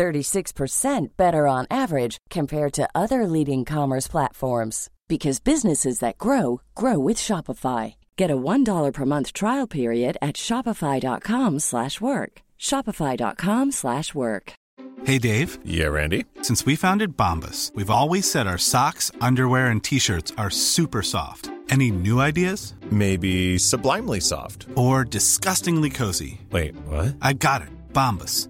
36% better on average compared to other leading commerce platforms because businesses that grow grow with Shopify. Get a $1 per month trial period at shopify.com/work. shopify.com/work. Hey Dave. Yeah, Randy. Since we founded Bombus, we've always said our socks, underwear and t-shirts are super soft. Any new ideas? Maybe sublimely soft or disgustingly cozy. Wait, what? I got it. Bombus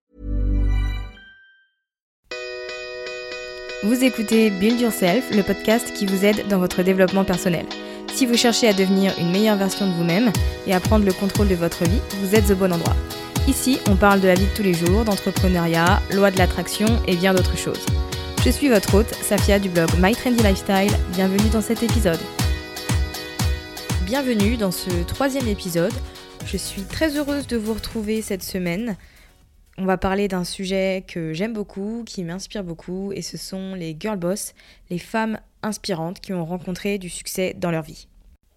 Vous écoutez Build Yourself, le podcast qui vous aide dans votre développement personnel. Si vous cherchez à devenir une meilleure version de vous-même et à prendre le contrôle de votre vie, vous êtes au bon endroit. Ici, on parle de la vie de tous les jours, d'entrepreneuriat, loi de l'attraction et bien d'autres choses. Je suis votre hôte, Safia du blog My Trendy Lifestyle. Bienvenue dans cet épisode. Bienvenue dans ce troisième épisode. Je suis très heureuse de vous retrouver cette semaine. On va parler d'un sujet que j'aime beaucoup, qui m'inspire beaucoup, et ce sont les girl boss, les femmes inspirantes qui ont rencontré du succès dans leur vie.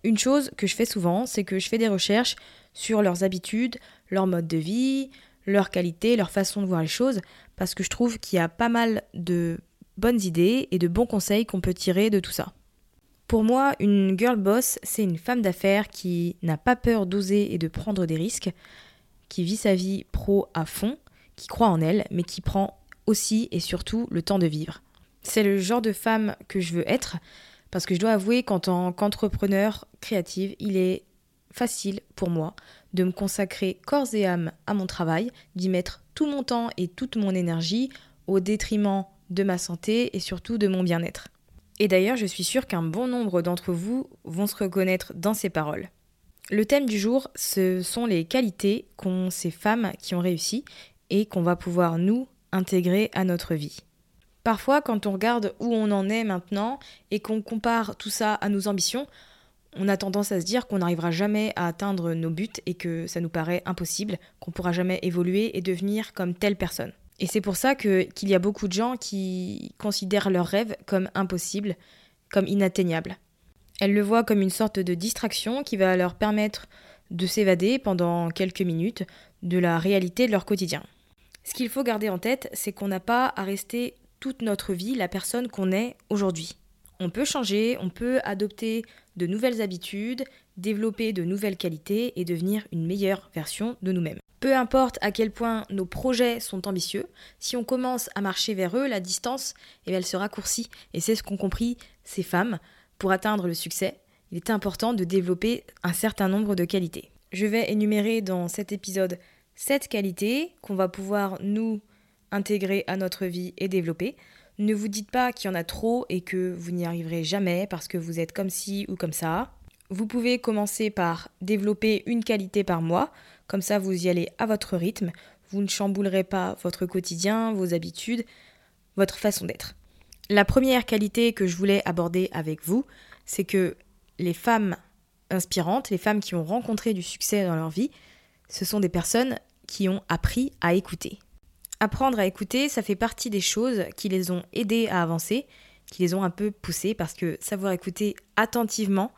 Une chose que je fais souvent, c'est que je fais des recherches sur leurs habitudes, leur mode de vie, leur qualité, leur façon de voir les choses, parce que je trouve qu'il y a pas mal de bonnes idées et de bons conseils qu'on peut tirer de tout ça. Pour moi, une girl boss, c'est une femme d'affaires qui n'a pas peur d'oser et de prendre des risques, qui vit sa vie pro à fond, qui croit en elle, mais qui prend aussi et surtout le temps de vivre. C'est le genre de femme que je veux être, parce que je dois avouer qu'en tant qu'entrepreneur créative, il est facile pour moi de me consacrer corps et âme à mon travail, d'y mettre tout mon temps et toute mon énergie au détriment de ma santé et surtout de mon bien-être. Et d'ailleurs, je suis sûre qu'un bon nombre d'entre vous vont se reconnaître dans ces paroles. Le thème du jour, ce sont les qualités qu'ont ces femmes qui ont réussi et qu'on va pouvoir nous intégrer à notre vie. Parfois, quand on regarde où on en est maintenant et qu'on compare tout ça à nos ambitions, on a tendance à se dire qu'on n'arrivera jamais à atteindre nos buts et que ça nous paraît impossible, qu'on pourra jamais évoluer et devenir comme telle personne. Et c'est pour ça qu'il y a beaucoup de gens qui considèrent leurs rêves comme impossibles, comme inatteignables. Elles le voient comme une sorte de distraction qui va leur permettre de s'évader pendant quelques minutes de la réalité de leur quotidien. Ce qu'il faut garder en tête, c'est qu'on n'a pas à rester toute notre vie la personne qu'on est aujourd'hui. On peut changer, on peut adopter de nouvelles habitudes, développer de nouvelles qualités et devenir une meilleure version de nous-mêmes. Peu importe à quel point nos projets sont ambitieux, si on commence à marcher vers eux, la distance, eh elle se raccourcit. Et c'est ce qu'ont compris ces femmes. Pour atteindre le succès, il est important de développer un certain nombre de qualités. Je vais énumérer dans cet épisode cette qualité qu'on va pouvoir nous intégrer à notre vie et développer. Ne vous dites pas qu'il y en a trop et que vous n'y arriverez jamais parce que vous êtes comme ci ou comme ça. Vous pouvez commencer par développer une qualité par mois, comme ça vous y allez à votre rythme, vous ne chamboulerez pas votre quotidien, vos habitudes, votre façon d'être. La première qualité que je voulais aborder avec vous, c'est que les femmes inspirantes, les femmes qui ont rencontré du succès dans leur vie, ce sont des personnes qui ont appris à écouter. Apprendre à écouter, ça fait partie des choses qui les ont aidées à avancer, qui les ont un peu poussées, parce que savoir écouter attentivement,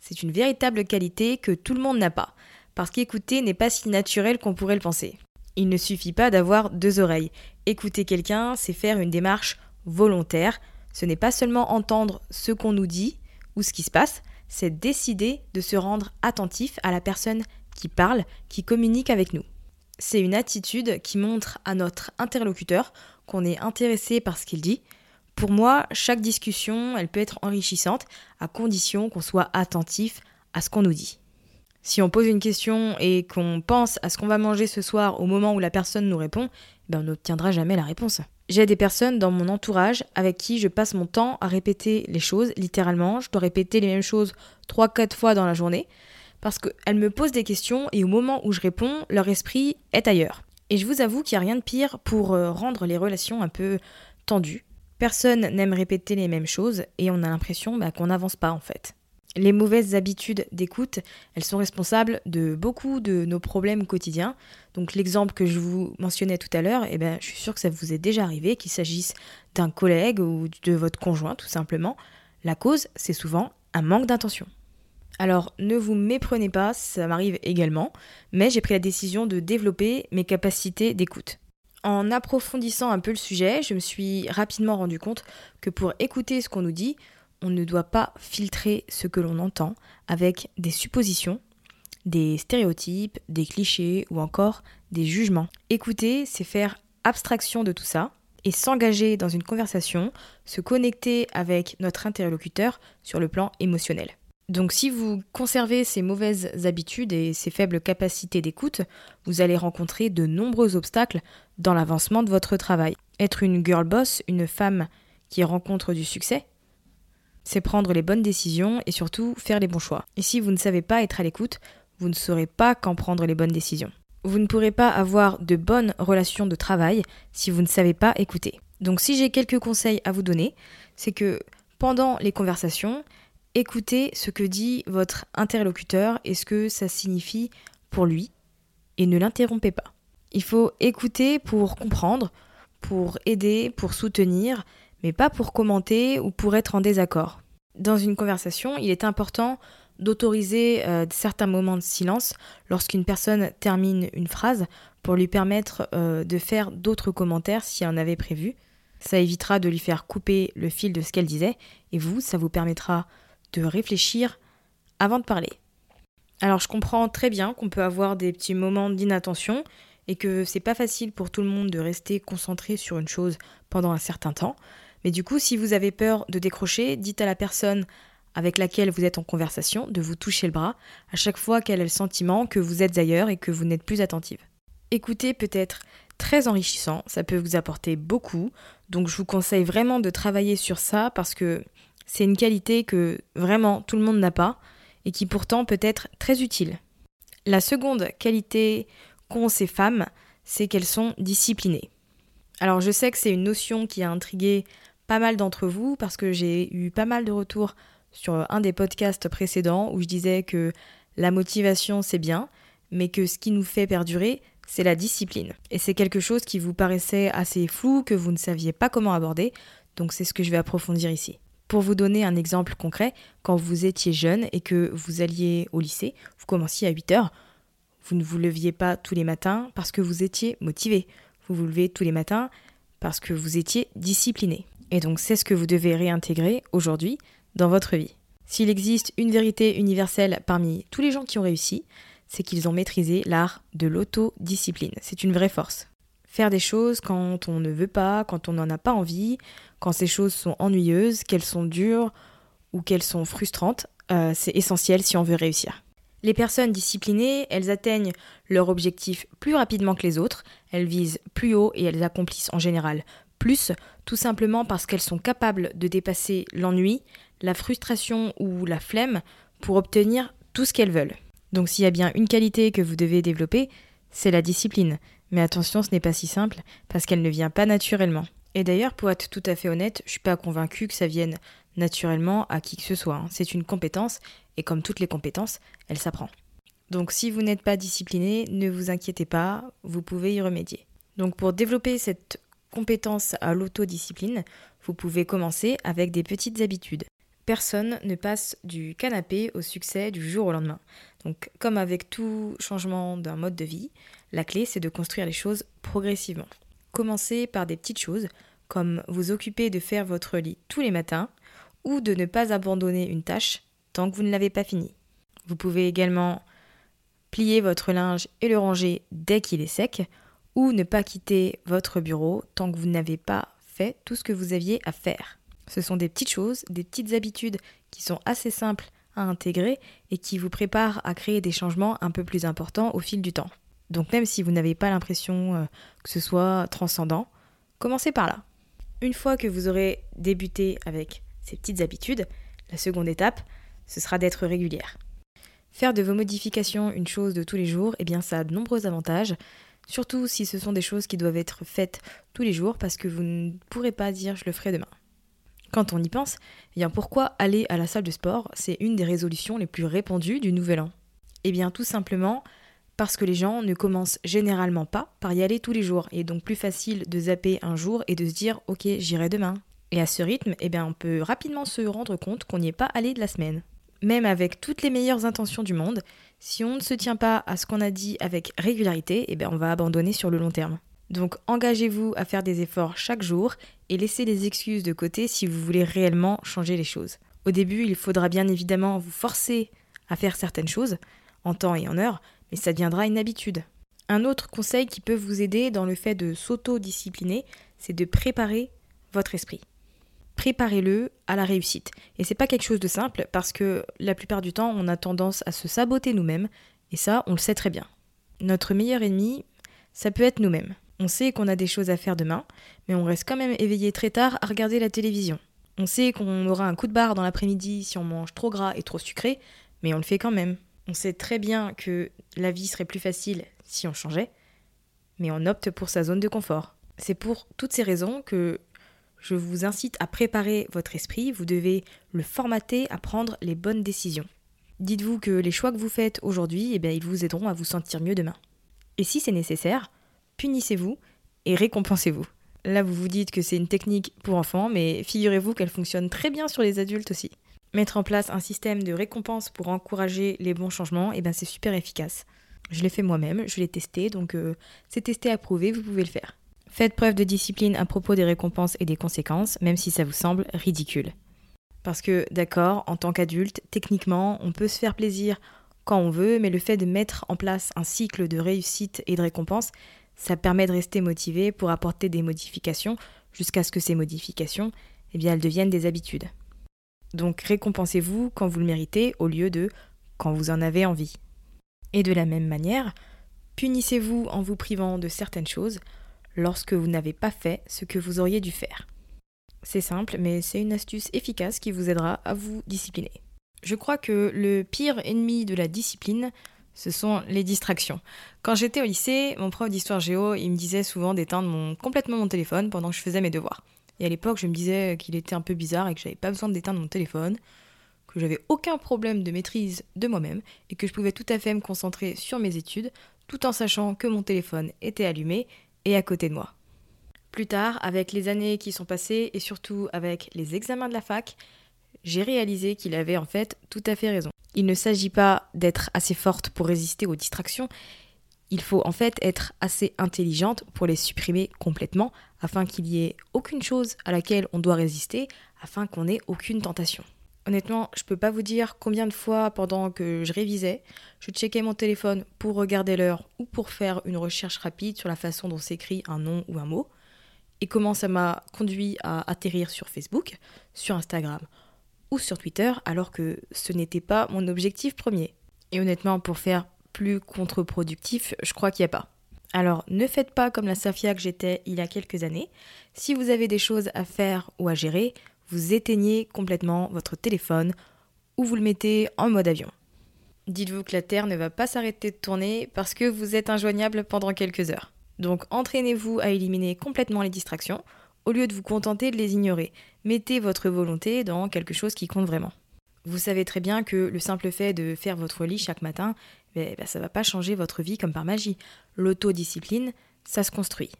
c'est une véritable qualité que tout le monde n'a pas, parce qu'écouter n'est pas si naturel qu'on pourrait le penser. Il ne suffit pas d'avoir deux oreilles. Écouter quelqu'un, c'est faire une démarche volontaire. Ce n'est pas seulement entendre ce qu'on nous dit ou ce qui se passe, c'est décider de se rendre attentif à la personne qui parle, qui communique avec nous. C'est une attitude qui montre à notre interlocuteur qu'on est intéressé par ce qu'il dit. Pour moi, chaque discussion, elle peut être enrichissante à condition qu'on soit attentif à ce qu'on nous dit. Si on pose une question et qu'on pense à ce qu'on va manger ce soir au moment où la personne nous répond, ben on n'obtiendra jamais la réponse. J'ai des personnes dans mon entourage avec qui je passe mon temps à répéter les choses, littéralement. Je dois répéter les mêmes choses 3-4 fois dans la journée parce qu'elles me posent des questions et au moment où je réponds, leur esprit est ailleurs. Et je vous avoue qu'il n'y a rien de pire pour euh, rendre les relations un peu tendues. Personne n'aime répéter les mêmes choses et on a l'impression bah, qu'on n'avance pas en fait. Les mauvaises habitudes d'écoute, elles sont responsables de beaucoup de nos problèmes quotidiens. Donc l'exemple que je vous mentionnais tout à l'heure, eh ben, je suis sûre que ça vous est déjà arrivé, qu'il s'agisse d'un collègue ou de votre conjoint tout simplement. La cause, c'est souvent un manque d'intention. Alors ne vous méprenez pas, ça m'arrive également, mais j'ai pris la décision de développer mes capacités d'écoute. En approfondissant un peu le sujet, je me suis rapidement rendu compte que pour écouter ce qu'on nous dit, on ne doit pas filtrer ce que l'on entend avec des suppositions, des stéréotypes, des clichés ou encore des jugements. Écouter, c'est faire abstraction de tout ça et s'engager dans une conversation, se connecter avec notre interlocuteur sur le plan émotionnel. Donc si vous conservez ces mauvaises habitudes et ces faibles capacités d'écoute, vous allez rencontrer de nombreux obstacles dans l'avancement de votre travail. Être une girl boss, une femme qui rencontre du succès, c'est prendre les bonnes décisions et surtout faire les bons choix. Et si vous ne savez pas être à l'écoute, vous ne saurez pas quand prendre les bonnes décisions. Vous ne pourrez pas avoir de bonnes relations de travail si vous ne savez pas écouter. Donc si j'ai quelques conseils à vous donner, c'est que pendant les conversations, écoutez ce que dit votre interlocuteur et ce que ça signifie pour lui et ne l'interrompez pas. Il faut écouter pour comprendre, pour aider, pour soutenir, mais pas pour commenter ou pour être en désaccord. Dans une conversation, il est important d'autoriser euh, certains moments de silence lorsqu'une personne termine une phrase pour lui permettre euh, de faire d'autres commentaires si elle en avait prévu. Ça évitera de lui faire couper le fil de ce qu'elle disait et vous, ça vous permettra de réfléchir avant de parler. Alors je comprends très bien qu'on peut avoir des petits moments d'inattention et que c'est pas facile pour tout le monde de rester concentré sur une chose pendant un certain temps. Mais du coup, si vous avez peur de décrocher, dites à la personne avec laquelle vous êtes en conversation de vous toucher le bras à chaque fois qu'elle a le sentiment que vous êtes ailleurs et que vous n'êtes plus attentive. Écouter peut être très enrichissant, ça peut vous apporter beaucoup, donc je vous conseille vraiment de travailler sur ça parce que c'est une qualité que vraiment tout le monde n'a pas et qui pourtant peut être très utile. La seconde qualité qu'ont ces femmes, c'est qu'elles sont disciplinées. Alors je sais que c'est une notion qui a intrigué pas mal d'entre vous parce que j'ai eu pas mal de retours sur un des podcasts précédents où je disais que la motivation c'est bien, mais que ce qui nous fait perdurer, c'est la discipline. Et c'est quelque chose qui vous paraissait assez flou, que vous ne saviez pas comment aborder, donc c'est ce que je vais approfondir ici. Pour vous donner un exemple concret, quand vous étiez jeune et que vous alliez au lycée, vous commenciez à 8 heures, vous ne vous leviez pas tous les matins parce que vous étiez motivé. Vous vous levez tous les matins parce que vous étiez discipliné. Et donc c'est ce que vous devez réintégrer aujourd'hui dans votre vie. S'il existe une vérité universelle parmi tous les gens qui ont réussi, c'est qu'ils ont maîtrisé l'art de l'autodiscipline. C'est une vraie force. Faire des choses quand on ne veut pas, quand on n'en a pas envie, quand ces choses sont ennuyeuses, qu'elles sont dures ou qu'elles sont frustrantes, euh, c'est essentiel si on veut réussir. Les personnes disciplinées, elles atteignent leur objectif plus rapidement que les autres, elles visent plus haut et elles accomplissent en général plus, tout simplement parce qu'elles sont capables de dépasser l'ennui, la frustration ou la flemme pour obtenir tout ce qu'elles veulent. Donc s'il y a bien une qualité que vous devez développer, c'est la discipline. Mais attention, ce n'est pas si simple parce qu'elle ne vient pas naturellement. Et d'ailleurs, pour être tout à fait honnête, je suis pas convaincue que ça vienne naturellement à qui que ce soit. Hein. C'est une compétence et comme toutes les compétences, elle s'apprend. Donc si vous n'êtes pas discipliné, ne vous inquiétez pas, vous pouvez y remédier. Donc pour développer cette compétence à l'autodiscipline, vous pouvez commencer avec des petites habitudes. Personne ne passe du canapé au succès du jour au lendemain. Donc comme avec tout changement d'un mode de vie, la clé c'est de construire les choses progressivement. Commencez par des petites choses, comme vous occuper de faire votre lit tous les matins ou de ne pas abandonner une tâche tant que vous ne l'avez pas fini. Vous pouvez également plier votre linge et le ranger dès qu'il est sec ou ne pas quitter votre bureau tant que vous n'avez pas fait tout ce que vous aviez à faire. Ce sont des petites choses, des petites habitudes qui sont assez simples à intégrer et qui vous préparent à créer des changements un peu plus importants au fil du temps. Donc même si vous n'avez pas l'impression euh, que ce soit transcendant, commencez par là. Une fois que vous aurez débuté avec ces petites habitudes, la seconde étape, ce sera d'être régulière. Faire de vos modifications une chose de tous les jours, eh bien ça a de nombreux avantages, surtout si ce sont des choses qui doivent être faites tous les jours parce que vous ne pourrez pas dire je le ferai demain. Quand on y pense, eh bien pourquoi aller à la salle de sport? C'est une des résolutions les plus répandues du nouvel an. Eh bien tout simplement parce que les gens ne commencent généralement pas par y aller tous les jours, et donc plus facile de zapper un jour et de se dire ok j'irai demain. Et à ce rythme, eh bien on peut rapidement se rendre compte qu'on n'y est pas allé de la semaine. Même avec toutes les meilleures intentions du monde, si on ne se tient pas à ce qu'on a dit avec régularité, eh bien on va abandonner sur le long terme. Donc engagez-vous à faire des efforts chaque jour et laissez les excuses de côté si vous voulez réellement changer les choses. Au début, il faudra bien évidemment vous forcer à faire certaines choses, en temps et en heure, mais ça deviendra une habitude. Un autre conseil qui peut vous aider dans le fait de s'auto-discipliner, c'est de préparer votre esprit. Préparez-le à la réussite. Et c'est pas quelque chose de simple parce que la plupart du temps, on a tendance à se saboter nous-mêmes, et ça, on le sait très bien. Notre meilleur ennemi, ça peut être nous-mêmes. On sait qu'on a des choses à faire demain, mais on reste quand même éveillé très tard à regarder la télévision. On sait qu'on aura un coup de barre dans l'après-midi si on mange trop gras et trop sucré, mais on le fait quand même. On sait très bien que la vie serait plus facile si on changeait, mais on opte pour sa zone de confort. C'est pour toutes ces raisons que je vous incite à préparer votre esprit, vous devez le formater à prendre les bonnes décisions. Dites-vous que les choix que vous faites aujourd'hui, eh ils vous aideront à vous sentir mieux demain. Et si c'est nécessaire, punissez-vous et récompensez-vous. Là, vous vous dites que c'est une technique pour enfants, mais figurez-vous qu'elle fonctionne très bien sur les adultes aussi. Mettre en place un système de récompense pour encourager les bons changements, et eh ben c'est super efficace. Je l'ai fait moi-même, je l'ai testé, donc euh, c'est testé, approuvé, vous pouvez le faire. Faites preuve de discipline à propos des récompenses et des conséquences, même si ça vous semble ridicule. Parce que, d'accord, en tant qu'adulte, techniquement, on peut se faire plaisir quand on veut, mais le fait de mettre en place un cycle de réussite et de récompense, ça permet de rester motivé pour apporter des modifications jusqu'à ce que ces modifications, eh bien, elles deviennent des habitudes. Donc récompensez-vous quand vous le méritez au lieu de quand vous en avez envie. Et de la même manière, punissez-vous en vous privant de certaines choses lorsque vous n'avez pas fait ce que vous auriez dû faire. C'est simple, mais c'est une astuce efficace qui vous aidera à vous discipliner. Je crois que le pire ennemi de la discipline, ce sont les distractions. Quand j'étais au lycée, mon prof d'histoire géo, il me disait souvent d'éteindre complètement mon téléphone pendant que je faisais mes devoirs. Et à l'époque, je me disais qu'il était un peu bizarre et que j'avais pas besoin d'éteindre mon téléphone, que j'avais aucun problème de maîtrise de moi-même et que je pouvais tout à fait me concentrer sur mes études tout en sachant que mon téléphone était allumé et à côté de moi. Plus tard, avec les années qui sont passées et surtout avec les examens de la fac, j'ai réalisé qu'il avait en fait tout à fait raison. Il ne s'agit pas d'être assez forte pour résister aux distractions, il faut en fait être assez intelligente pour les supprimer complètement afin qu'il n'y ait aucune chose à laquelle on doit résister, afin qu'on n'ait aucune tentation. Honnêtement, je peux pas vous dire combien de fois pendant que je révisais, je checkais mon téléphone pour regarder l'heure ou pour faire une recherche rapide sur la façon dont s'écrit un nom ou un mot, et comment ça m'a conduit à atterrir sur Facebook, sur Instagram ou sur Twitter alors que ce n'était pas mon objectif premier. Et honnêtement, pour faire plus contre-productif, je crois qu'il n'y a pas. Alors ne faites pas comme la Safia que j'étais il y a quelques années. Si vous avez des choses à faire ou à gérer, vous éteignez complètement votre téléphone ou vous le mettez en mode avion. Dites-vous que la Terre ne va pas s'arrêter de tourner parce que vous êtes injoignable pendant quelques heures. Donc entraînez-vous à éliminer complètement les distractions au lieu de vous contenter de les ignorer. Mettez votre volonté dans quelque chose qui compte vraiment. Vous savez très bien que le simple fait de faire votre lit chaque matin, ben, ben, ça ne va pas changer votre vie comme par magie. L'autodiscipline, ça se construit.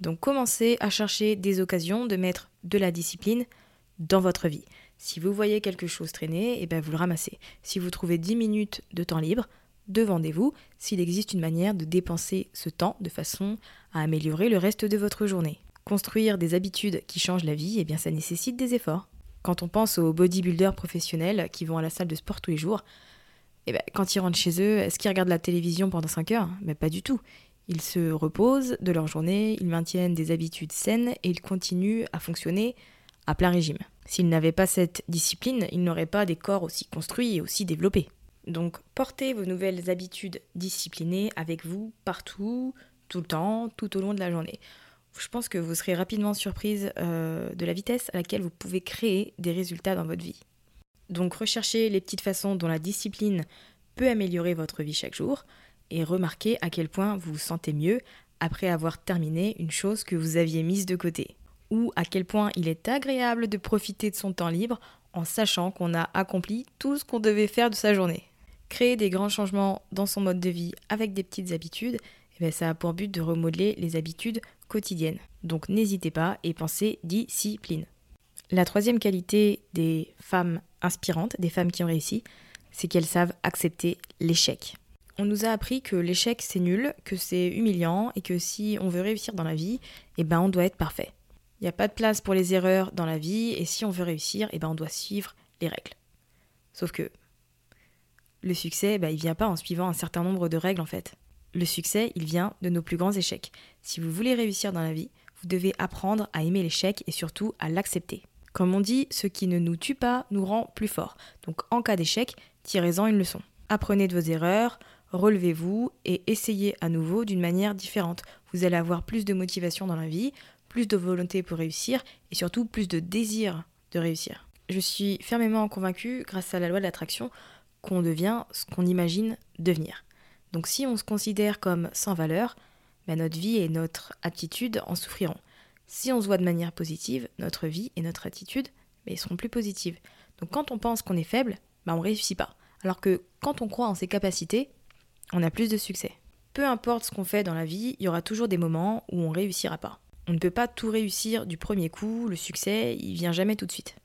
Donc commencez à chercher des occasions de mettre de la discipline dans votre vie. Si vous voyez quelque chose traîner, et eh ben vous le ramassez. Si vous trouvez 10 minutes de temps libre, demandez-vous s'il existe une manière de dépenser ce temps de façon à améliorer le reste de votre journée. Construire des habitudes qui changent la vie, eh bien ça nécessite des efforts. Quand on pense aux bodybuilders professionnels qui vont à la salle de sport tous les jours, eh ben, quand ils rentrent chez eux, est-ce qu'ils regardent la télévision pendant 5 heures? Mais pas du tout. Ils se reposent de leur journée, ils maintiennent des habitudes saines et ils continuent à fonctionner à plein régime. S'ils n'avaient pas cette discipline, ils n'auraient pas des corps aussi construits et aussi développés. Donc portez vos nouvelles habitudes disciplinées avec vous partout, tout le temps, tout au long de la journée. Je pense que vous serez rapidement surprise euh, de la vitesse à laquelle vous pouvez créer des résultats dans votre vie. Donc recherchez les petites façons dont la discipline peut améliorer votre vie chaque jour et remarquez à quel point vous vous sentez mieux après avoir terminé une chose que vous aviez mise de côté. Ou à quel point il est agréable de profiter de son temps libre en sachant qu'on a accompli tout ce qu'on devait faire de sa journée. Créer des grands changements dans son mode de vie avec des petites habitudes, eh bien, ça a pour but de remodeler les habitudes Donc n'hésitez pas et pensez discipline. La troisième qualité des femmes inspirantes, des femmes qui ont réussi, c'est qu'elles savent accepter l'échec. On nous a appris que l'échec c'est nul, que c'est humiliant et que si on veut réussir dans la vie, eh ben on doit être parfait. Il n'y a pas de place pour les erreurs dans la vie et si on veut réussir, eh ben on doit suivre les règles. Sauf que le succès, bah, il vient pas en suivant un certain nombre de règles en fait. Le succès, il vient de nos plus grands échecs. Si vous voulez réussir dans la vie, vous devez apprendre à aimer l'échec et surtout à l'accepter. Comme on dit, ce qui ne nous tue pas nous rend plus forts. Donc en cas d'échec, tirez-en une leçon. Apprenez de vos erreurs, relevez-vous et essayez à nouveau d'une manière différente. Vous allez avoir plus de motivation dans la vie, plus de volonté pour réussir et surtout plus de désir de réussir. Je suis fermement convaincue, grâce à la loi de l'attraction, qu'on devient ce qu'on imagine devenir. Donc si on se considère comme sans valeur, notre vie et notre attitude en souffriront. Si on se voit de manière positive, notre vie et notre attitude seront plus positives. Donc quand on pense qu'on est faible, ben, on réussit pas. Alors que quand on croit en ses capacités, on a plus de succès. Peu importe ce qu'on fait dans la vie, il y aura toujours des moments où on réussira pas. On ne peut pas tout réussir du premier coup, le succès, il vient jamais tout de suite.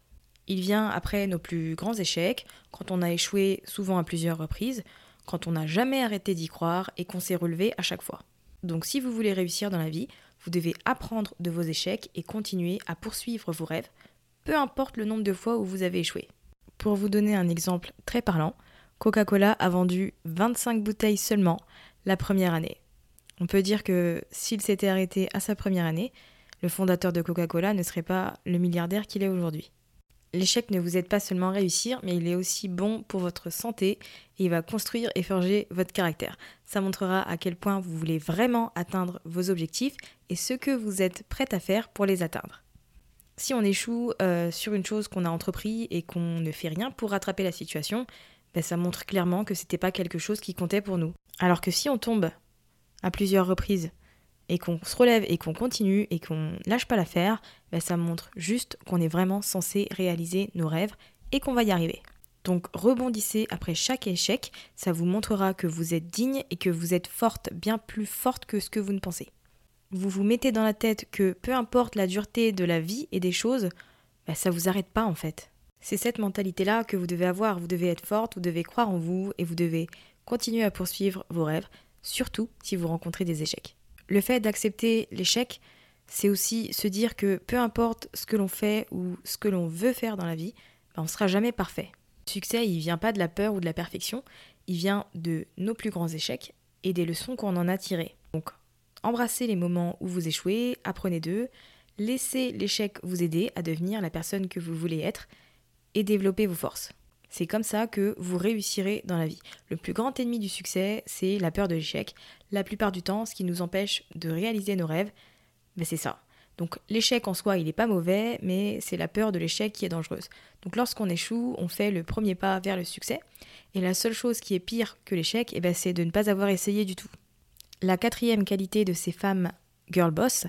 Il vient après nos plus grands échecs, quand on a échoué souvent à plusieurs reprises, quand on n'a jamais arrêté d'y croire et qu'on s'est relevé à chaque fois. Donc si vous voulez réussir dans la vie, vous devez apprendre de vos échecs et continuer à poursuivre vos rêves, peu importe le nombre de fois où vous avez échoué. Pour vous donner un exemple très parlant, Coca-Cola a vendu 25 bouteilles seulement la première année. On peut dire que s'il s'était arrêté à sa première année, le fondateur de Coca-Cola ne serait pas le milliardaire qu'il est aujourd'hui. L'échec ne vous aide pas seulement à réussir, mais il est aussi bon pour votre santé et il va construire et forger votre caractère. Ça montrera à quel point vous voulez vraiment atteindre vos objectifs et ce que vous êtes prête à faire pour les atteindre. Si on échoue euh, sur une chose qu'on a entrepris et qu'on ne fait rien pour rattraper la situation, ben ça montre clairement que c'était pas quelque chose qui comptait pour nous. Alors que si on tombe à plusieurs reprises et qu'on se relève et qu'on continue et qu'on lâche pas l'affaire, ben ça montre juste qu'on est vraiment censé réaliser nos rêves et qu'on va y arriver. Donc rebondissez après chaque échec, ça vous montrera que vous êtes digne et que vous êtes forte, bien plus forte que ce que vous ne pensez. Vous vous mettez dans la tête que peu importe la dureté de la vie et des choses, ben ça vous arrête pas en fait. C'est cette mentalité-là que vous devez avoir, vous devez être forte, vous devez croire en vous et vous devez continuer à poursuivre vos rêves, surtout si vous rencontrez des échecs. Le fait d'accepter l'échec, c'est aussi se dire que peu importe ce que l'on fait ou ce que l'on veut faire dans la vie, ben, on ne sera jamais parfait. Le succès, il vient pas de la peur ou de la perfection, il vient de nos plus grands échecs et des leçons qu'on en a tirées. Donc, embrassez les moments où vous échouez, apprenez d'eux, laissez l'échec vous aider à devenir la personne que vous voulez être et développez vos forces. C'est comme ça que vous réussirez dans la vie. Le plus grand ennemi du succès, c'est la peur de l'échec. La plupart du temps, ce qui nous empêche de réaliser nos rêves, ben c'est ça. Donc l'échec en soi, il n'est pas mauvais, mais c'est la peur de l'échec qui est dangereuse. Donc lorsqu'on échoue, on fait le premier pas vers le succès. Et la seule chose qui est pire que l'échec, eh ben, c'est de ne pas avoir essayé du tout. La quatrième qualité de ces femmes girl boss,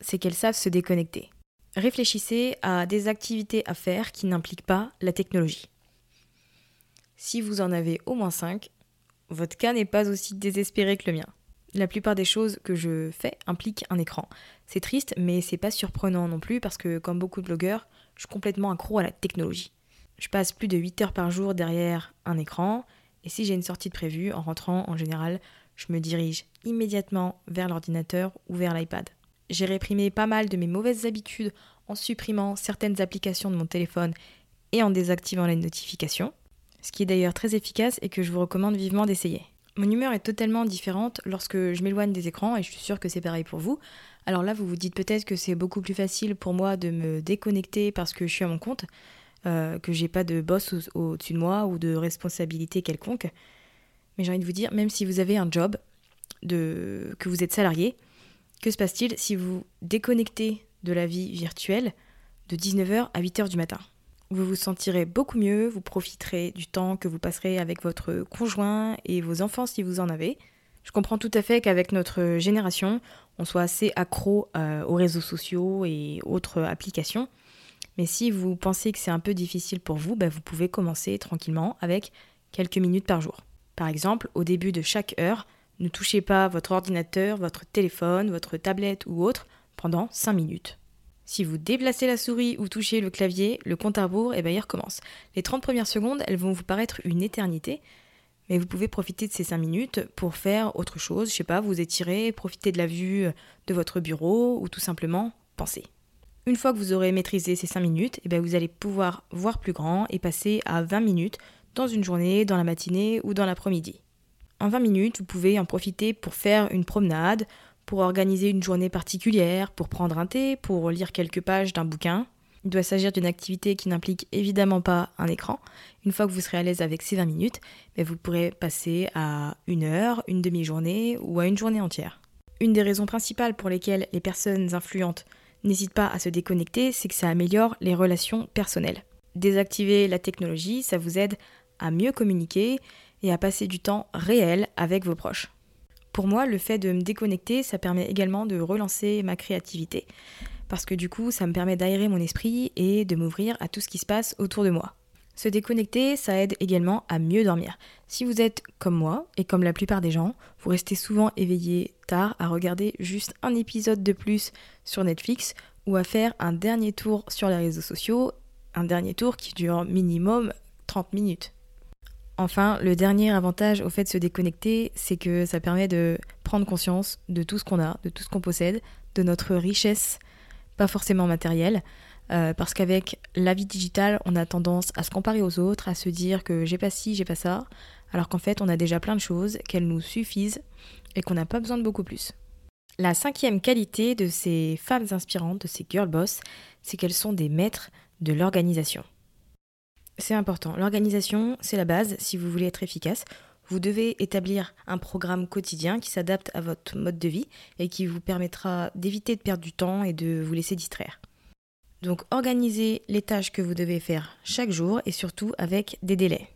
c'est qu'elles savent se déconnecter. Réfléchissez à des activités à faire qui n'impliquent pas la technologie. Si vous en avez au moins 5, votre cas n'est pas aussi désespéré que le mien. La plupart des choses que je fais impliquent un écran. C'est triste, mais c'est pas surprenant non plus parce que, comme beaucoup de blogueurs, je suis complètement accro à la technologie. Je passe plus de 8 heures par jour derrière un écran, et si j'ai une sortie de prévue, en rentrant, en général, je me dirige immédiatement vers l'ordinateur ou vers l'iPad. j'ai réprimé pas mal de mes mauvaises habitudes en supprimant certaines applications de mon téléphone et en désactivant les notifications, ce qui est d'ailleurs très efficace et que je vous recommande vivement d'essayer. Mon humeur est totalement différente lorsque je m'éloigne des écrans et je suis sûre que c'est pareil pour vous. Alors là, vous vous dites peut-être que c'est beaucoup plus facile pour moi de me déconnecter parce que je suis à mon compte, euh, que j'ai pas de boss au-dessus de moi ou de responsabilité quelconque. Mais j'ai envie de vous dire, même si vous avez un job, de, que vous êtes salarié, que se passe-t-il si vous déconnectez de la vie virtuelle de 19h à 8h du matin? Vous vous sentirez beaucoup mieux, vous profiterez du temps que vous passerez avec votre conjoint et vos enfants si vous en avez. Je comprends tout à fait qu'avec notre génération, on soit assez accro euh, aux réseaux sociaux et autres applications. Mais si vous pensez que c'est un peu difficile pour vous, bah, vous pouvez commencer tranquillement avec quelques minutes par jour. Par exemple, au début de chaque heure, ne touchez pas votre ordinateur, votre téléphone, votre tablette ou autre pendant 5 minutes. Si vous déplacez la souris ou touchez le clavier, le compte à rebours, eh bien, il recommence. Les 30 premières secondes, elles vont vous paraître une éternité, mais vous pouvez profiter de ces 5 minutes pour faire autre chose, je sais pas, vous étirer, profiter de la vue de votre bureau ou tout simplement penser. Une fois que vous aurez maîtrisé ces 5 minutes, eh bien, vous allez pouvoir voir plus grand et passer à 20 minutes dans une journée, dans la matinée ou dans l'après-midi. En 20 minutes, vous pouvez en profiter pour faire une promenade, pour organiser une journée particulière, pour prendre un thé, pour lire quelques pages d'un bouquin. Il doit s'agir d'une activité qui n'implique évidemment pas un écran. Une fois que vous serez à l'aise avec ces 20 minutes, vous pourrez passer à une heure, une demi-journée ou à une journée entière. Une des raisons principales pour lesquelles les personnes influentes n'hésitent pas à se déconnecter, c'est que ça améliore les relations personnelles. Désactiver la technologie, ça vous aide à mieux communiquer et à passer du temps réel avec vos proches. Pour moi, le fait de me déconnecter, ça permet également de relancer ma créativité, parce que du coup, ça me permet d'aérer mon esprit et de m'ouvrir à tout ce qui se passe autour de moi. Se déconnecter, ça aide également à mieux dormir. Si vous êtes comme moi, et comme la plupart des gens, vous restez souvent éveillé tard à regarder juste un épisode de plus sur Netflix ou à faire un dernier tour sur les réseaux sociaux, un dernier tour qui dure minimum 30 minutes. Enfin, le dernier avantage au fait de se déconnecter, c'est que ça permet de prendre conscience de tout ce qu'on a, de tout ce qu'on possède, de notre richesse, pas forcément matérielle, euh, parce qu'avec la vie digitale, on a tendance à se comparer aux autres, à se dire que j'ai pas ci, j'ai pas ça, alors qu'en fait, on a déjà plein de choses, qu'elles nous suffisent et qu'on n'a pas besoin de beaucoup plus. La cinquième qualité de ces femmes inspirantes, de ces girl boss, c'est qu'elles sont des maîtres de l'organisation. C'est important. L'organisation, c'est la base si vous voulez être efficace. Vous devez établir un programme quotidien qui s'adapte à votre mode de vie et qui vous permettra d'éviter de perdre du temps et de vous laisser distraire. Donc organisez les tâches que vous devez faire chaque jour et surtout avec des délais.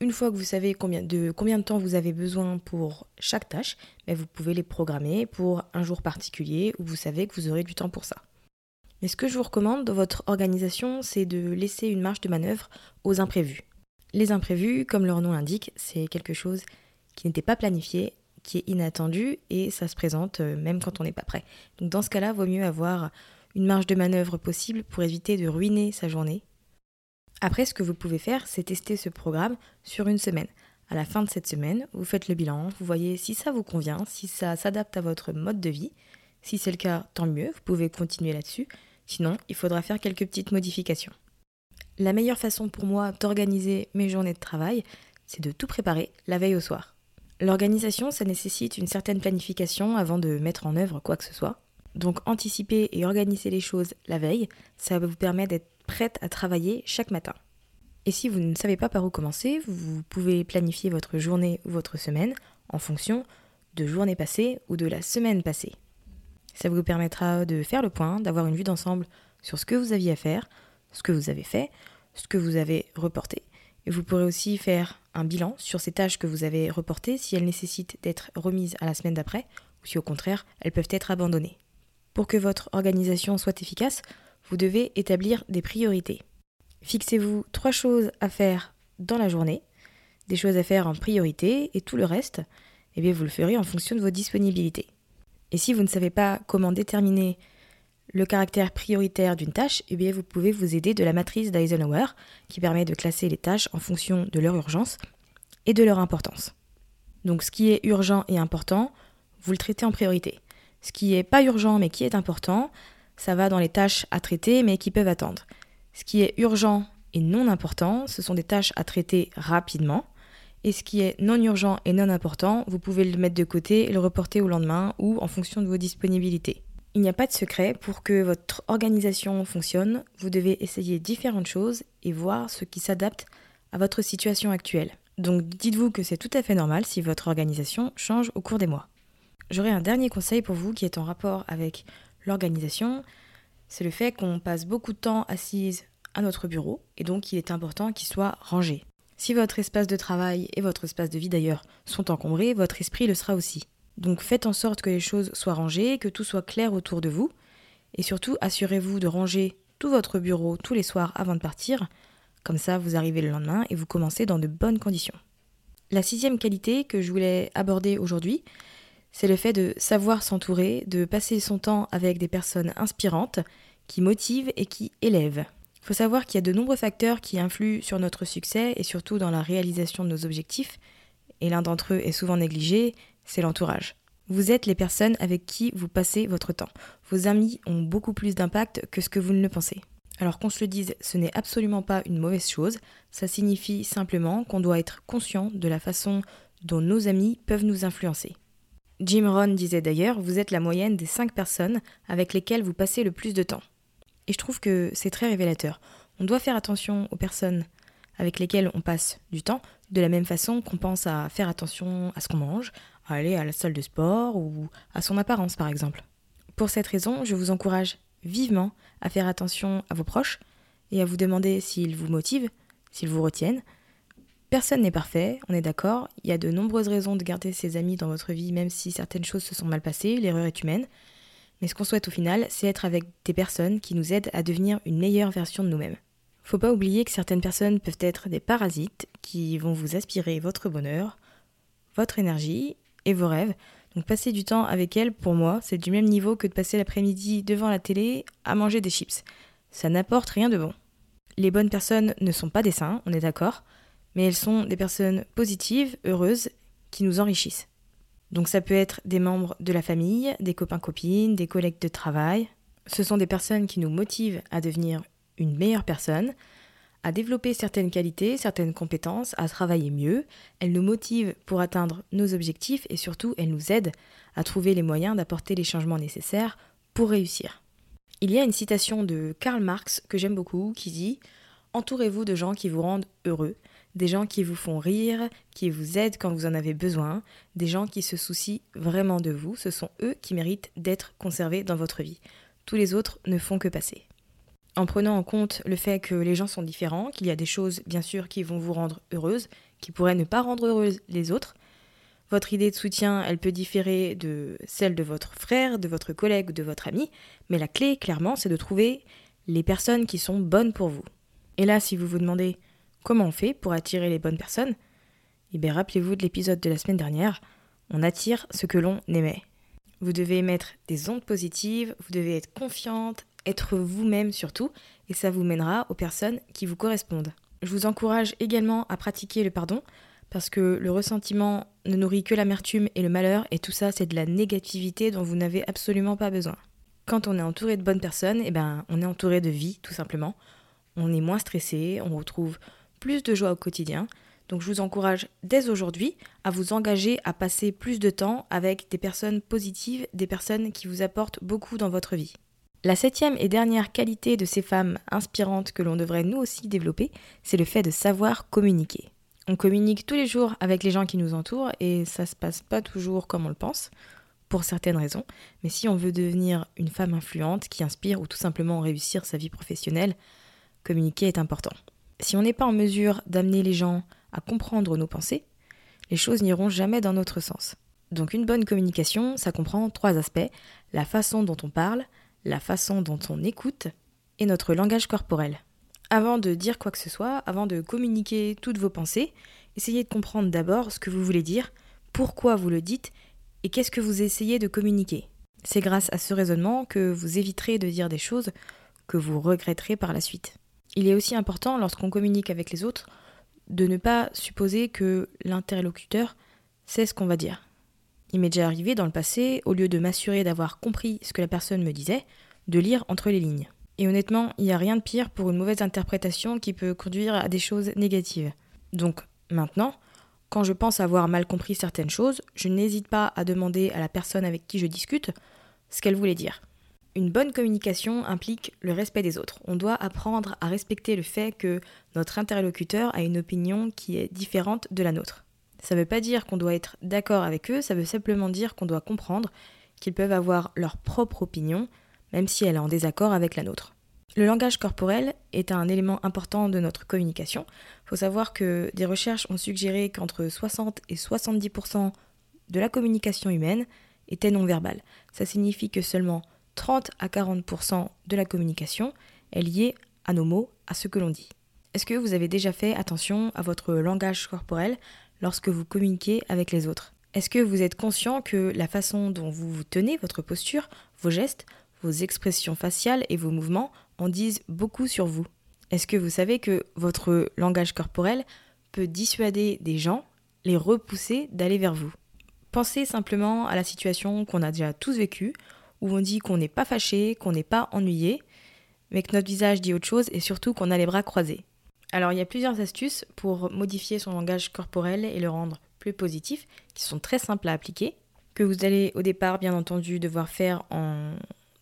Une fois que vous savez combien de, combien de temps vous avez besoin pour chaque tâche, ben, vous pouvez les programmer pour un jour particulier où vous savez que vous aurez du temps pour ça. Mais ce que je vous recommande dans votre organisation, c'est de laisser une marge de manœuvre aux imprévus. Les imprévus, comme leur nom l'indique, c'est quelque chose qui n'était pas planifié, qui est inattendu et ça se présente euh, même quand on n'est pas prêt. Donc dans ce cas-là, vaut mieux avoir une marge de manœuvre possible pour éviter de ruiner sa journée. Après, ce que vous pouvez faire, c'est tester ce programme sur une semaine. À la fin de cette semaine, vous faites le bilan, vous voyez si ça vous convient, si ça s'adapte à votre mode de vie. Si c'est le cas, tant mieux, vous pouvez continuer là-dessus. Sinon, il faudra faire quelques petites modifications. La meilleure façon pour moi d'organiser mes journées de travail, c'est de tout préparer la veille au soir. L'organisation, ça nécessite une certaine planification avant de mettre en œuvre quoi que ce soit. Donc anticiper et organiser les choses la veille, ça vous permet d'être prête à travailler chaque matin. Et si vous ne savez pas par où commencer, vous pouvez planifier votre journée ou votre semaine en fonction de journée passée ou de la semaine passée. Ça vous permettra de faire le point, d'avoir une vue d'ensemble sur ce que vous aviez à faire, ce que vous avez fait, ce que vous avez reporté. Et vous pourrez aussi faire un bilan sur ces tâches que vous avez reportées si elles nécessitent d'être remises à la semaine d'après ou si au contraire elles peuvent être abandonnées. Pour que votre organisation soit efficace, vous devez établir des priorités. Fixez-vous trois choses à faire dans la journée, des choses à faire en priorité et tout le reste, eh bien vous le ferez en fonction de vos disponibilités. Et si vous ne savez pas comment déterminer le caractère prioritaire d'une tâche, eh bien vous pouvez vous aider de la matrice d'Eisenhower qui permet de classer les tâches en fonction de leur urgence et de leur importance. Donc ce qui est urgent et important, vous le traitez en priorité. Ce qui est pas urgent mais qui est important, ça va dans les tâches à traiter mais qui peuvent attendre. Ce qui est urgent et non important, ce sont des tâches à traiter rapidement. Et ce qui est non urgent et non important, vous pouvez le mettre de côté et le reporter au lendemain ou en fonction de vos disponibilités. Il n'y a pas de secret, pour que votre organisation fonctionne, vous devez essayer différentes choses et voir ce qui s'adapte à votre situation actuelle. Donc dites-vous que c'est tout à fait normal si votre organisation change au cours des mois. J'aurais un dernier conseil pour vous qui est en rapport avec l'organisation, c'est le fait qu'on passe beaucoup de temps assise à notre bureau et donc il est important qu'il soit rangé. Si votre espace de travail et votre espace de vie d'ailleurs sont encombrés, votre esprit le sera aussi. Donc faites en sorte que les choses soient rangées, que tout soit clair autour de vous, et surtout assurez-vous de ranger tout votre bureau tous les soirs avant de partir, comme ça vous arrivez le lendemain et vous commencez dans de bonnes conditions. La sixième qualité que je voulais aborder aujourd'hui, c'est le fait de savoir s'entourer, de passer son temps avec des personnes inspirantes, qui motivent et qui élèvent. Il faut savoir qu'il y a de nombreux facteurs qui influent sur notre succès et surtout dans la réalisation de nos objectifs, et l'un d'entre eux est souvent négligé, c'est l'entourage. Vous êtes les personnes avec qui vous passez votre temps. Vos amis ont beaucoup plus d'impact que ce que vous ne le pensez. Alors qu'on se le dise, ce n'est absolument pas une mauvaise chose, ça signifie simplement qu'on doit être conscient de la façon dont nos amis peuvent nous influencer. Jim Rohn disait d'ailleurs, vous êtes la moyenne des 5 personnes avec lesquelles vous passez le plus de temps. Et je trouve que c'est très révélateur. On doit faire attention aux personnes avec lesquelles on passe du temps, de la même façon qu'on pense à faire attention à ce qu'on mange, à aller à la salle de sport ou à son apparence par exemple. Pour cette raison, je vous encourage vivement à faire attention à vos proches et à vous demander s'ils vous motivent, s'ils vous retiennent. Personne n'est parfait, on est d'accord, il y a de nombreuses raisons de garder ses amis dans votre vie même si certaines choses se sont mal passées, l'erreur est humaine, mais ce qu'on souhaite au final, c'est être avec des personnes qui nous aident à devenir une meilleure version de nous-mêmes. Faut pas oublier que certaines personnes peuvent être des parasites qui vont vous aspirer votre bonheur, votre énergie et vos rêves. Donc passer du temps avec elles, pour moi, c'est du même niveau que de passer l'après-midi devant la télé à manger des chips. Ça n'apporte rien de bon. Les bonnes personnes ne sont pas des saints, on est d'accord, mais elles sont des personnes positives, heureuses, qui nous enrichissent. Donc ça peut être des membres de la famille, des copains-copines, des collègues de travail. Ce sont des personnes qui nous motivent à devenir une meilleure personne, à développer certaines qualités, certaines compétences, à travailler mieux. Elles nous motivent pour atteindre nos objectifs et surtout elles nous aident à trouver les moyens d'apporter les changements nécessaires pour réussir. Il y a une citation de Karl Marx que j'aime beaucoup qui dit Entourez-vous de gens qui vous rendent heureux, des gens qui vous font rire, qui vous aident quand vous en avez besoin, des gens qui se soucient vraiment de vous, ce sont eux qui méritent d'être conservés dans votre vie. Tous les autres ne font que passer. En prenant en compte le fait que les gens sont différents, qu'il y a des choses bien sûr qui vont vous rendre heureuse, qui pourraient ne pas rendre heureuse les autres, votre idée de soutien, elle peut différer de celle de votre frère, de votre collègue ou de votre ami, mais la clé, clairement, c'est de trouver les personnes qui sont bonnes pour vous. Et là, si vous vous demandez Comment on fait pour attirer les bonnes personnes? Eh bien, rappelez-vous de l'épisode de la semaine dernière, on attire ce que l'on aimait. Vous devez émettre des ondes positives, vous devez être confiante, être vous-même surtout, et ça vous mènera aux personnes qui vous correspondent. Je vous encourage également à pratiquer le pardon, parce que le ressentiment ne nourrit que l'amertume et le malheur, et tout ça c'est de la négativité dont vous n'avez absolument pas besoin. Quand on est entouré de bonnes personnes, eh ben, on est entouré de vie, tout simplement. On est moins stressé, on retrouve plus de joie au quotidien. Donc je vous encourage dès aujourd'hui à vous engager à passer plus de temps avec des personnes positives, des personnes qui vous apportent beaucoup dans votre vie. La septième et dernière qualité de ces femmes inspirantes que l'on devrait nous aussi développer, c'est le fait de savoir communiquer. On communique tous les jours avec les gens qui nous entourent et ça se passe pas toujours comme on le pense, pour certaines raisons, mais si on veut devenir une femme influente qui inspire ou tout simplement réussir sa vie professionnelle, communiquer est important. Si on n'est pas en mesure d'amener les gens à comprendre nos pensées, les choses n'iront jamais dans notre sens. Donc une bonne communication, ça comprend trois aspects, la façon dont on parle, la façon dont on écoute et notre langage corporel. Avant de dire quoi que ce soit, avant de communiquer toutes vos pensées, essayez de comprendre d'abord ce que vous voulez dire, pourquoi vous le dites et qu'est-ce que vous essayez de communiquer. C'est grâce à ce raisonnement que vous éviterez de dire des choses que vous regretterez par la suite. Il est aussi important, lorsqu'on communique avec les autres, de ne pas supposer que l'interlocuteur sait ce qu'on va dire. Il m'est déjà arrivé dans le passé, au lieu de m'assurer d'avoir compris ce que la personne me disait, de lire entre les lignes. Et honnêtement, il n'y a rien de pire pour une mauvaise interprétation qui peut conduire à des choses négatives. Donc maintenant, quand je pense avoir mal compris certaines choses, je n'hésite pas à demander à la personne avec qui je discute ce qu'elle voulait dire. Une bonne communication implique le respect des autres. On doit apprendre à respecter le fait que notre interlocuteur a une opinion qui est différente de la nôtre. Ça ne veut pas dire qu'on doit être d'accord avec eux, ça veut simplement dire qu'on doit comprendre qu'ils peuvent avoir leur propre opinion, même si elle est en désaccord avec la nôtre. Le langage corporel est un élément important de notre communication. Il faut savoir que des recherches ont suggéré qu'entre 60 et 70% de la communication humaine était non verbale. Ça signifie que seulement 30 à 40% de la communication est liée à nos mots, à ce que l'on dit. Est-ce que vous avez déjà fait attention à votre langage corporel lorsque vous communiquez avec les autres? Est-ce que vous êtes conscient que la façon dont vous vous tenez, votre posture, vos gestes, vos expressions faciales et vos mouvements en disent beaucoup sur vous? Est-ce que vous savez que votre langage corporel peut dissuader des gens, les repousser d'aller vers vous? Pensez simplement à la situation qu'on a déjà tous vécue, où on dit qu'on n'est pas fâché, qu'on n'est pas ennuyé, mais que notre visage dit autre chose et surtout qu'on a les bras croisés. Alors il y a plusieurs astuces pour modifier son langage corporel et le rendre plus positif, qui sont très simples à appliquer, que vous allez au départ bien entendu devoir faire en...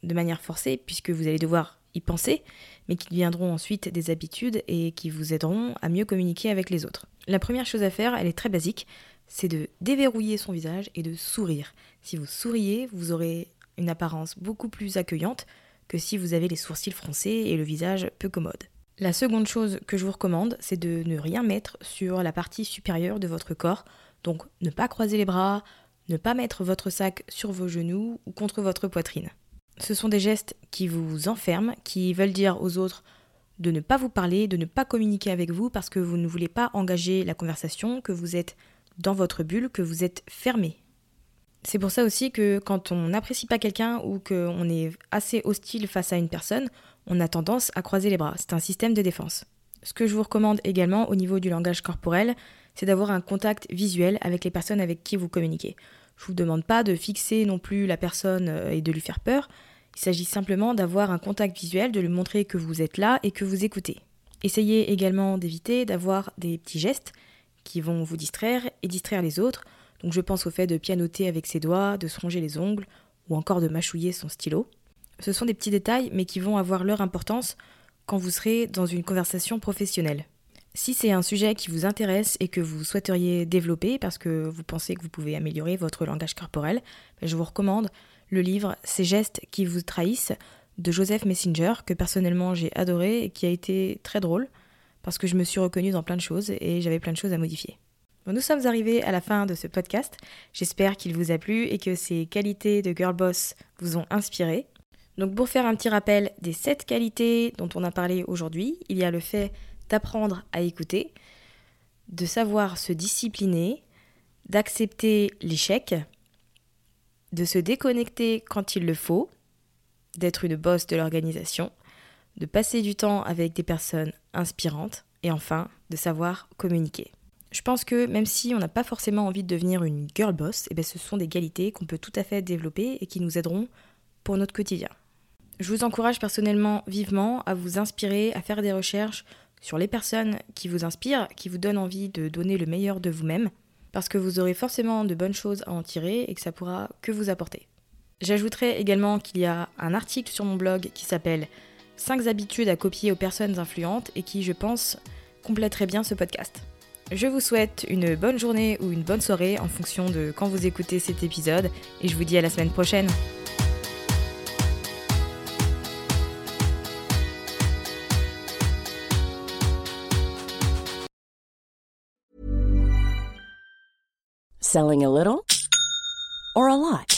de manière forcée, puisque vous allez devoir y penser, mais qui deviendront ensuite des habitudes et qui vous aideront à mieux communiquer avec les autres. La première chose à faire, elle est très basique, c'est de déverrouiller son visage et de sourire. Si vous souriez, vous aurez une apparence beaucoup plus accueillante que si vous avez les sourcils froncés et le visage peu commode. La seconde chose que je vous recommande, c'est de ne rien mettre sur la partie supérieure de votre corps. Donc ne pas croiser les bras, ne pas mettre votre sac sur vos genoux ou contre votre poitrine. Ce sont des gestes qui vous enferment, qui veulent dire aux autres de ne pas vous parler, de ne pas communiquer avec vous parce que vous ne voulez pas engager la conversation, que vous êtes dans votre bulle, que vous êtes fermé. C'est pour ça aussi que quand on n'apprécie pas quelqu'un ou qu'on est assez hostile face à une personne, on a tendance à croiser les bras. C'est un système de défense. Ce que je vous recommande également au niveau du langage corporel, c'est d'avoir un contact visuel avec les personnes avec qui vous communiquez. Je ne vous demande pas de fixer non plus la personne euh, et de lui faire peur. Il s'agit simplement d'avoir un contact visuel, de lui montrer que vous êtes là et que vous écoutez. Essayez également d'éviter d'avoir des petits gestes qui vont vous distraire et distraire les autres. Donc je pense au fait de pianoter avec ses doigts, de songer les ongles ou encore de mâchouiller son stylo. Ce sont des petits détails, mais qui vont avoir leur importance quand vous serez dans une conversation professionnelle. Si c'est un sujet qui vous intéresse et que vous souhaiteriez développer parce que vous pensez que vous pouvez améliorer votre langage corporel, ben, je vous recommande le livre Ces gestes qui vous trahissent de Joseph Messenger, que personnellement j'ai adoré et qui a été très drôle parce que je me suis reconnue dans plein de choses et j'avais plein de choses à modifier. Nous sommes arrivés à la fin de ce podcast. J'espère qu'il vous a plu et que ces qualités de girl boss vous ont inspiré. Donc pour faire un petit rappel des sept qualités dont on a parlé aujourd'hui, il y a le fait d'apprendre à écouter, de savoir se discipliner, d'accepter l'échec, de se déconnecter quand il le faut, d'être une boss de l'organisation, de passer du temps avec des personnes inspirantes et enfin de savoir communiquer. Je pense que même si on n'a pas forcément envie de devenir une girl boss, eh bien ce sont des qualités qu'on peut tout à fait développer et qui nous aideront pour notre quotidien. Je vous encourage personnellement vivement à vous inspirer, à faire des recherches sur les personnes qui vous inspirent, qui vous donnent envie de donner le meilleur de vous-même, parce que vous aurez forcément de bonnes choses à en tirer et que ça pourra que vous apporter. J'ajouterai également qu'il y a un article sur mon blog qui s'appelle 5 habitudes à copier aux personnes influentes et qui, je pense, compléterait bien ce podcast. Je vous souhaite une bonne journée ou une bonne soirée en fonction de quand vous écoutez cet épisode et je vous dis à la semaine prochaine. Selling a little or a lot?